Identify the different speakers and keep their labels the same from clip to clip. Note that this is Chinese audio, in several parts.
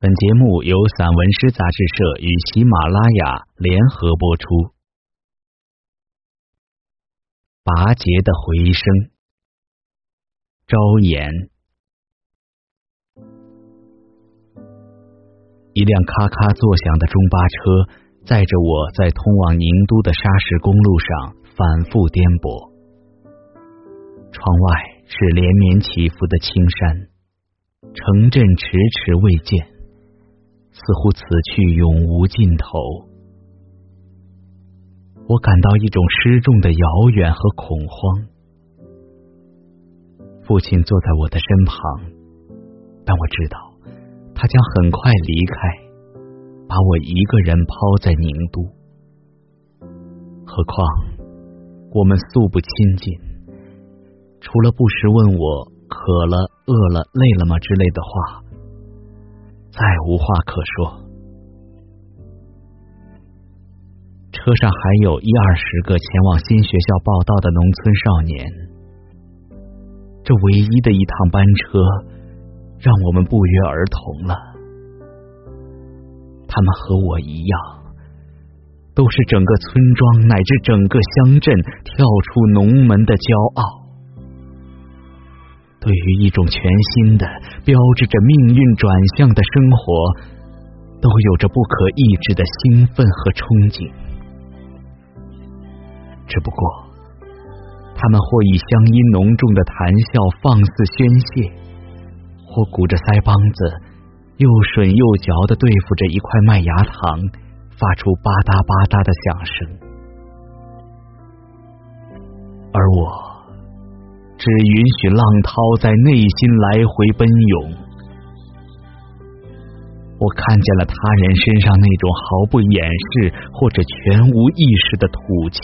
Speaker 1: 本节目由散文诗杂志社与喜马拉雅联合播出。拔节的回声，朝颜。一辆咔咔作响的中巴车载着我在通往宁都的沙石公路上反复颠簸，窗外是连绵起伏的青山，城镇迟迟未见。似乎此去永无尽头，我感到一种失重的遥远和恐慌。父亲坐在我的身旁，但我知道他将很快离开，把我一个人抛在宁都。何况我们素不亲近，除了不时问我渴了、饿了、累了吗之类的话。再无话可说。车上还有一二十个前往新学校报道的农村少年，这唯一的一趟班车让我们不约而同了。他们和我一样，都是整个村庄乃至整个乡镇跳出农门的骄傲。对于一种全新的、标志着命运转向的生活，都有着不可抑制的兴奋和憧憬。只不过，他们或以乡音浓重的谈笑放肆宣泄，或鼓着腮帮子，又吮又嚼的对付着一块麦芽糖，发出吧嗒吧嗒的响声，而我。只允许浪涛在内心来回奔涌。我看见了他人身上那种毫不掩饰或者全无意识的土气，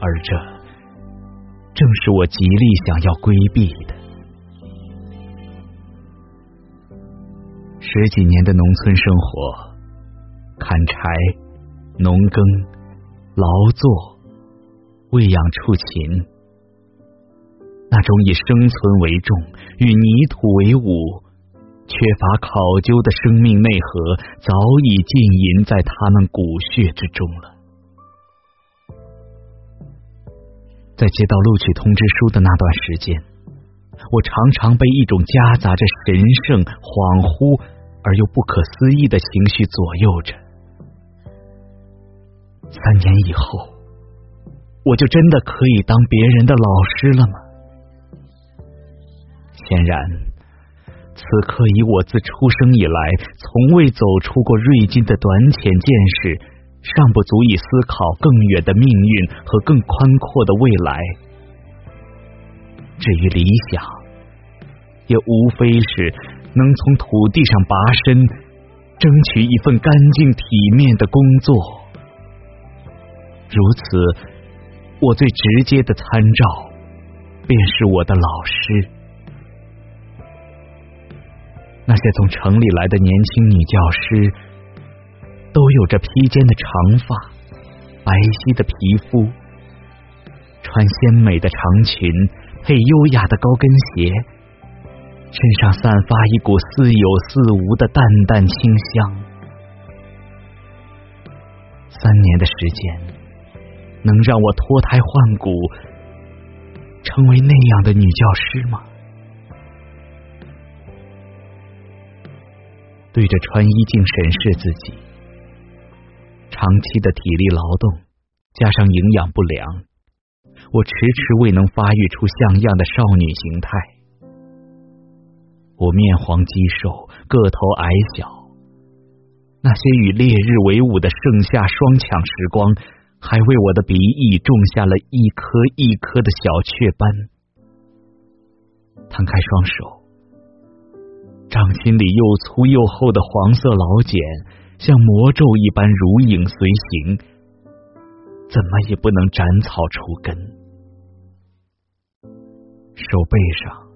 Speaker 1: 而这正是我极力想要规避的。十几年的农村生活，砍柴、农耕、劳作、喂养畜禽。那种以生存为重、与泥土为伍、缺乏考究的生命内核，早已浸淫在他们骨血之中了。在接到录取通知书的那段时间，我常常被一种夹杂着神圣、恍惚而又不可思议的情绪左右着。三年以后，我就真的可以当别人的老师了吗？显然，此刻以我自出生以来从未走出过瑞金的短浅见识，尚不足以思考更远的命运和更宽阔的未来。至于理想，也无非是能从土地上拔身，争取一份干净体面的工作。如此，我最直接的参照，便是我的老师。那些从城里来的年轻女教师，都有着披肩的长发、白皙的皮肤，穿鲜美的长裙，配优雅的高跟鞋，身上散发一股似有似无的淡淡清香。三年的时间，能让我脱胎换骨，成为那样的女教师吗？对着穿衣镜审视自己，长期的体力劳动加上营养不良，我迟迟未能发育出像样的少女形态。我面黄肌瘦，个头矮小，那些与烈日为伍的盛夏双抢时光，还为我的鼻翼种下了一颗一颗的小雀斑。摊开双手。掌心里又粗又厚的黄色老茧，像魔咒一般如影随形，怎么也不能斩草除根。手背上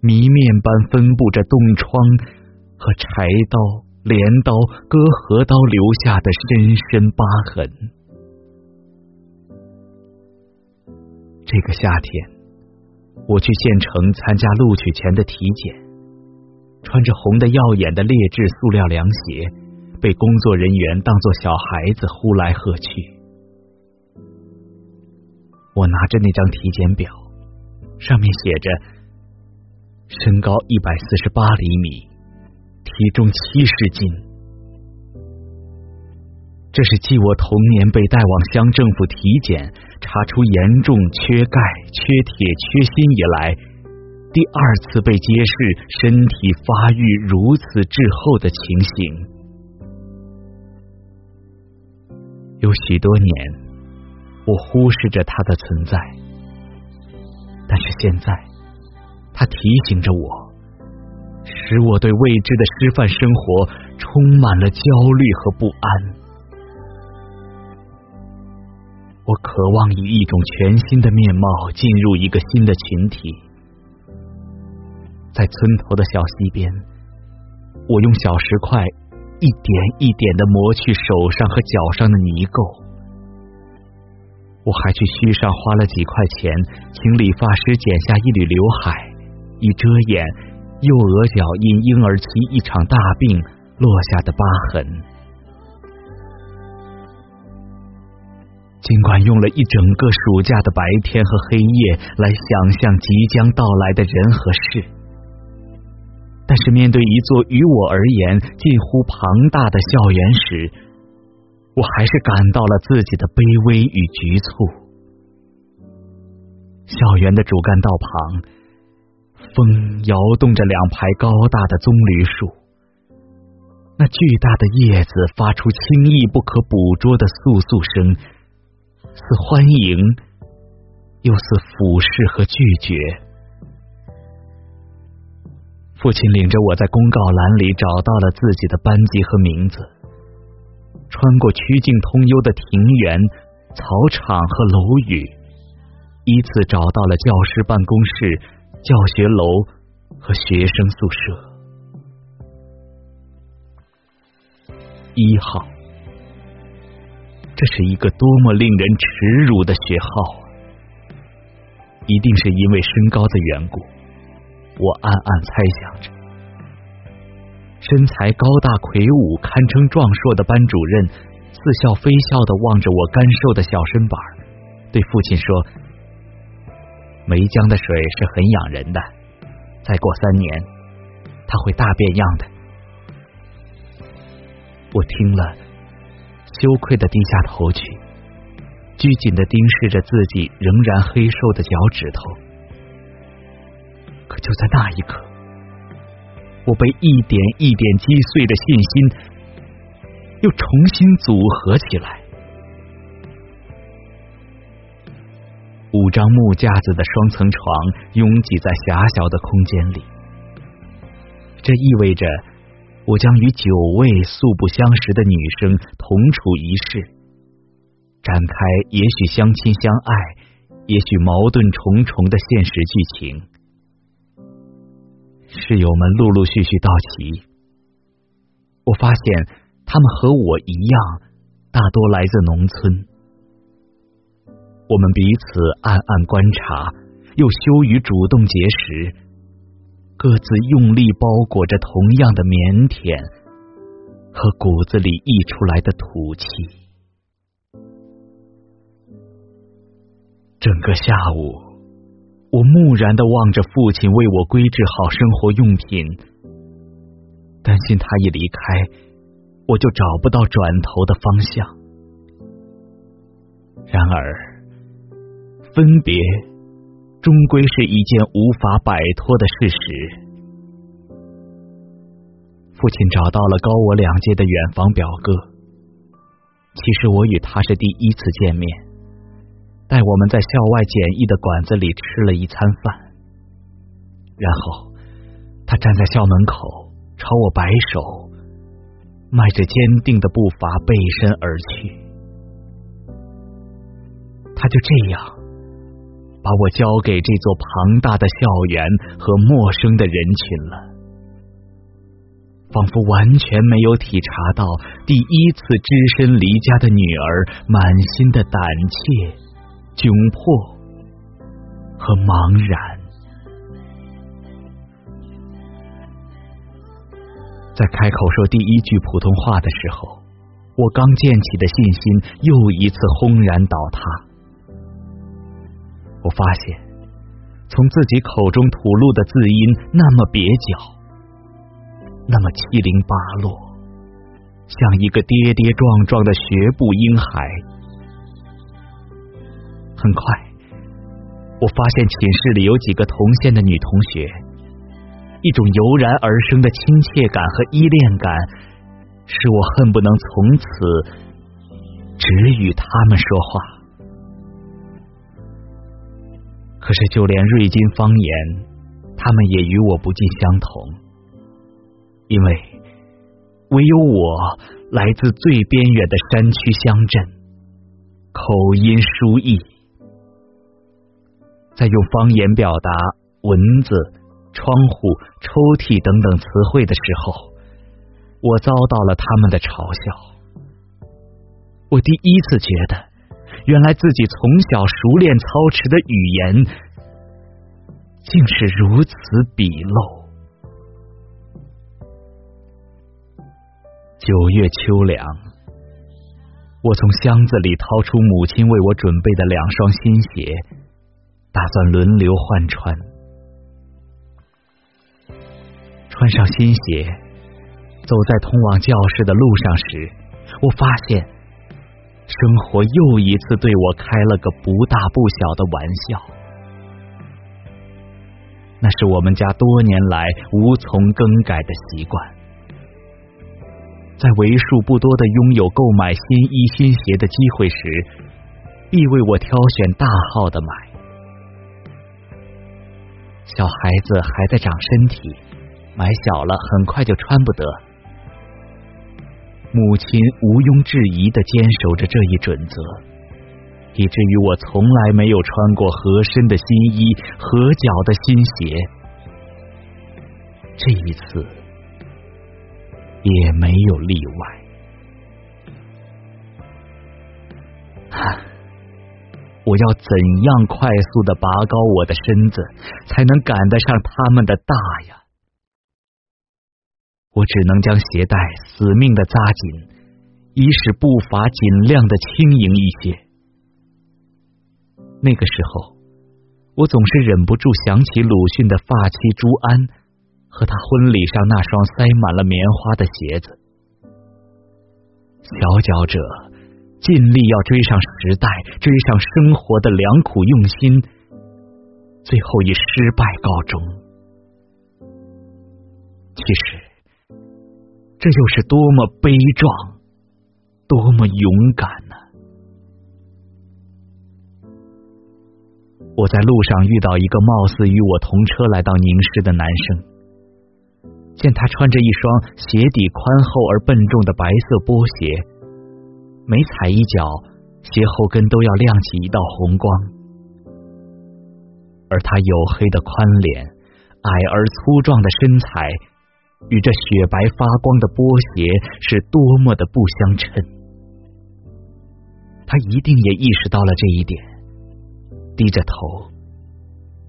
Speaker 1: 谜面般分布着冻疮和柴刀、镰刀、割禾刀留下的深深疤痕。这个夏天，我去县城参加录取前的体检。穿着红的耀眼的劣质塑料凉鞋，被工作人员当作小孩子呼来喝去。我拿着那张体检表，上面写着：身高一百四十八厘米，体重七十斤。这是继我童年被带往乡政府体检，查出严重缺钙、缺铁、缺锌以来，第二次被揭示身体发育如此滞后的情形。有许多年，我忽视着它的存在，但是现在，它提醒着我，使我对未知的师范生活充满了焦虑和不安。我渴望以一种全新的面貌进入一个新的群体，在村头的小溪边，我用小石块一点一点的磨去手上和脚上的泥垢。我还去墟上花了几块钱，请理发师剪下一缕刘海，以遮掩右额角因婴儿期一场大病落下的疤痕。尽管用了一整个暑假的白天和黑夜来想象即将到来的人和事，但是面对一座于我而言近乎庞大的校园时，我还是感到了自己的卑微与局促。校园的主干道旁，风摇动着两排高大的棕榈树，那巨大的叶子发出轻易不可捕捉的簌簌声。似欢迎，又似俯视和拒绝。父亲领着我在公告栏里找到了自己的班级和名字，穿过曲径通幽的庭园、草场和楼宇，依次找到了教师办公室、教学楼和学生宿舍。一号。这是一个多么令人耻辱的学号啊！一定是因为身高的缘故，我暗暗猜想着。身材高大魁梧、堪称壮硕的班主任，似笑非笑的望着我干瘦的小身板，对父亲说：“梅江的水是很养人的，再过三年，他会大变样的。”我听了。羞愧的低下头去，拘谨的盯视着自己仍然黑瘦的脚趾头。可就在那一刻，我被一点一点击碎的信心又重新组合起来。五张木架子的双层床拥挤在狭小的空间里，这意味着。我将与九位素不相识的女生同处一室，展开也许相亲相爱，也许矛盾重重的现实剧情。室友们陆陆续续到齐，我发现他们和我一样，大多来自农村。我们彼此暗暗观察，又羞于主动结识。各自用力包裹着同样的腼腆和骨子里溢出来的土气。整个下午，我木然的望着父亲为我规制好生活用品，担心他一离开，我就找不到转头的方向。然而，分别。终归是一件无法摆脱的事实。父亲找到了高我两届的远房表哥，其实我与他是第一次见面，带我们在校外简易的馆子里吃了一餐饭，然后他站在校门口朝我摆手，迈着坚定的步伐背身而去，他就这样。把我交给这座庞大的校园和陌生的人群了，仿佛完全没有体察到第一次只身离家的女儿满心的胆怯、窘迫和茫然。在开口说第一句普通话的时候，我刚建起的信心又一次轰然倒塌。我发现，从自己口中吐露的字音那么蹩脚，那么七零八落，像一个跌跌撞撞的学步婴孩。很快，我发现寝室里有几个同县的女同学。一种油然而生的亲切感和依恋感，使我恨不能从此只与他们说话。可是，就连瑞金方言，他们也与我不尽相同，因为唯有我来自最边远的山区乡镇，口音疏异，在用方言表达文字。窗户、抽屉等等词汇的时候，我遭到了他们的嘲笑。我第一次觉得，原来自己从小熟练操持的语言，竟是如此鄙陋。九月秋凉，我从箱子里掏出母亲为我准备的两双新鞋，打算轮流换穿。穿上新鞋，走在通往教室的路上时，我发现生活又一次对我开了个不大不小的玩笑。那是我们家多年来无从更改的习惯，在为数不多的拥有购买新衣新鞋的机会时，必为我挑选大号的买。小孩子还在长身体。买小了，很快就穿不得。母亲毋庸置疑的坚守着这一准则，以至于我从来没有穿过合身的新衣、合脚的新鞋。这一次也没有例外。我要怎样快速的拔高我的身子，才能赶得上他们的大呀？我只能将鞋带死命的扎紧，以使步伐尽量的轻盈一些。那个时候，我总是忍不住想起鲁迅的发妻朱安和他婚礼上那双塞满了棉花的鞋子。小脚者尽力要追上时代，追上生活的良苦用心，最后以失败告终。其实。这又是多么悲壮，多么勇敢呢！我在路上遇到一个貌似与我同车来到宁市的男生，见他穿着一双鞋底宽厚而笨重的白色波鞋，每踩一脚，鞋后跟都要亮起一道红光，而他黝黑的宽脸，矮而粗壮的身材。与这雪白发光的波鞋是多么的不相称，他一定也意识到了这一点，低着头，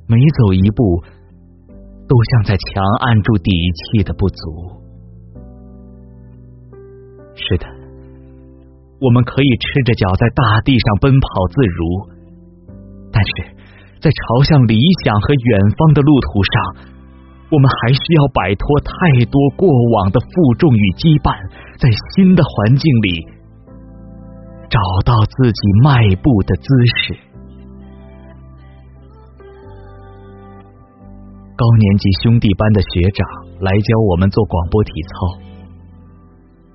Speaker 1: 每走一步都像在强按住底气的不足。是的，我们可以赤着脚在大地上奔跑自如，但是在朝向理想和远方的路途上。我们还需要摆脱太多过往的负重与羁绊，在新的环境里找到自己迈步的姿势。高年级兄弟班的学长来教我们做广播体操，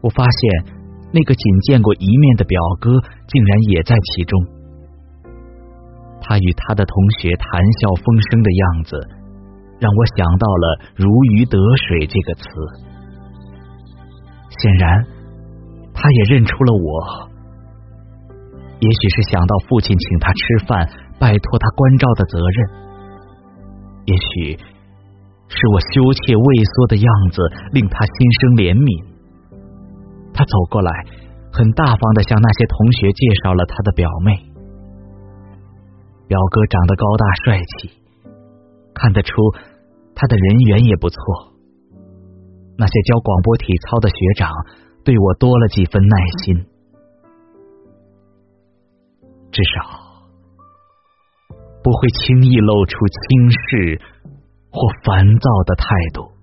Speaker 1: 我发现那个仅见过一面的表哥竟然也在其中。他与他的同学谈笑风生的样子。让我想到了“如鱼得水”这个词。显然，他也认出了我。也许是想到父亲请他吃饭、拜托他关照的责任；也许是我羞怯畏缩的样子令他心生怜悯。他走过来，很大方的向那些同学介绍了他的表妹。表哥长得高大帅气。看得出，他的人缘也不错。那些教广播体操的学长对我多了几分耐心，至少不会轻易露出轻视或烦躁的态度。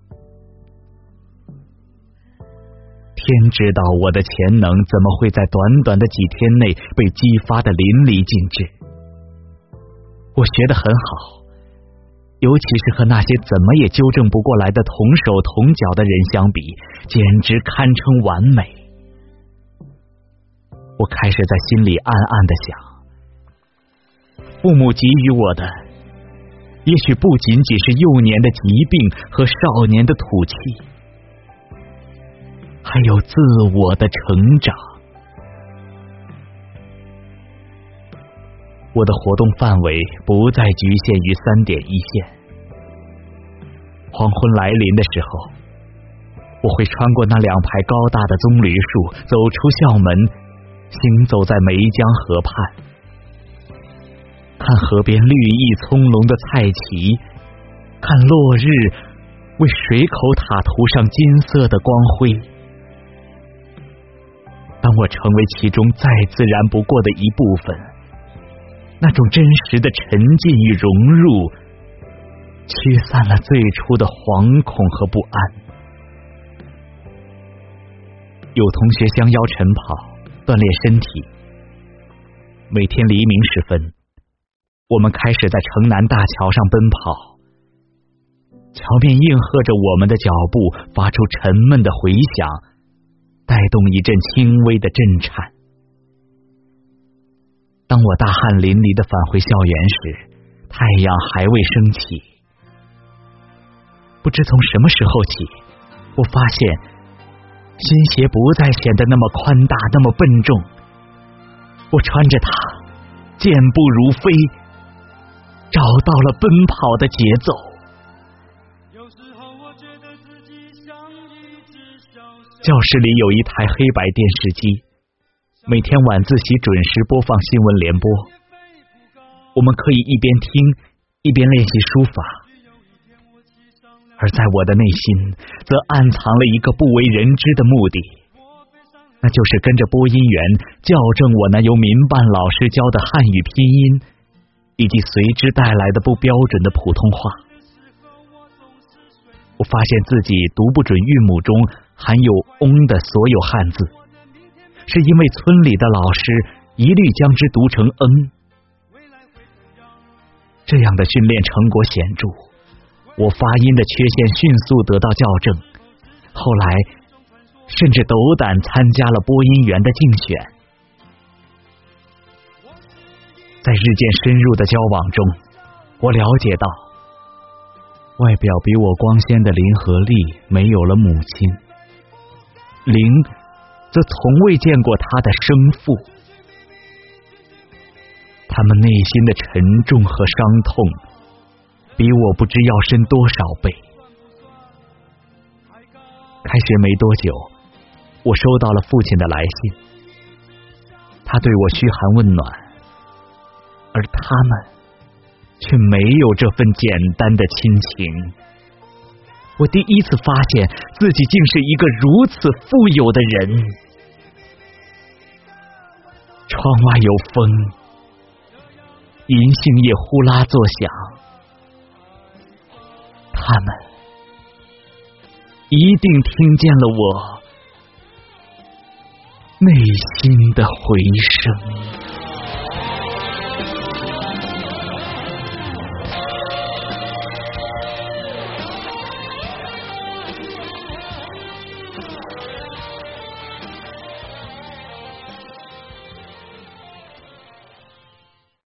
Speaker 1: 天知道我的潜能怎么会在短短的几天内被激发的淋漓尽致。我学得很好。尤其是和那些怎么也纠正不过来的同手同脚的人相比，简直堪称完美。我开始在心里暗暗的想：父母给予我的，也许不仅仅是幼年的疾病和少年的土气，还有自我的成长。我的活动范围不再局限于三点一线。黄昏来临的时候，我会穿过那两排高大的棕榈树，走出校门，行走在梅江河畔，看河边绿意葱茏的菜畦，看落日为水口塔涂上金色的光辉。当我成为其中再自然不过的一部分。那种真实的沉浸与融入，驱散了最初的惶恐和不安。有同学相邀晨跑，锻炼身体。每天黎明时分，我们开始在城南大桥上奔跑，桥面应和着我们的脚步，发出沉闷的回响，带动一阵轻微的震颤。当我大汗淋漓的返回校园时，太阳还未升起。不知从什么时候起，我发现新鞋不再显得那么宽大，那么笨重。我穿着它，健步如飞，找到了奔跑的节奏。教室里有一台黑白电视机。每天晚自习准时播放新闻联播，我们可以一边听一边练习书法。而在我的内心，则暗藏了一个不为人知的目的，那就是跟着播音员校正我那由民办老师教的汉语拼音，以及随之带来的不标准的普通话。我发现自己读不准韵母中含有“翁”的所有汉字。是因为村里的老师一律将之读成“嗯”，这样的训练成果显著，我发音的缺陷迅速得到校正。后来，甚至斗胆参加了播音员的竞选。在日渐深入的交往中，我了解到，外表比我光鲜的林和利没有了母亲，灵。则从未见过他的生父，他们内心的沉重和伤痛，比我不知要深多少倍。开学没多久，我收到了父亲的来信，他对我嘘寒问暖，而他们却没有这份简单的亲情。我第一次发现自己竟是一个如此富有的人。窗外有风，银杏叶呼啦作响，他们一定听见了我内心的回声。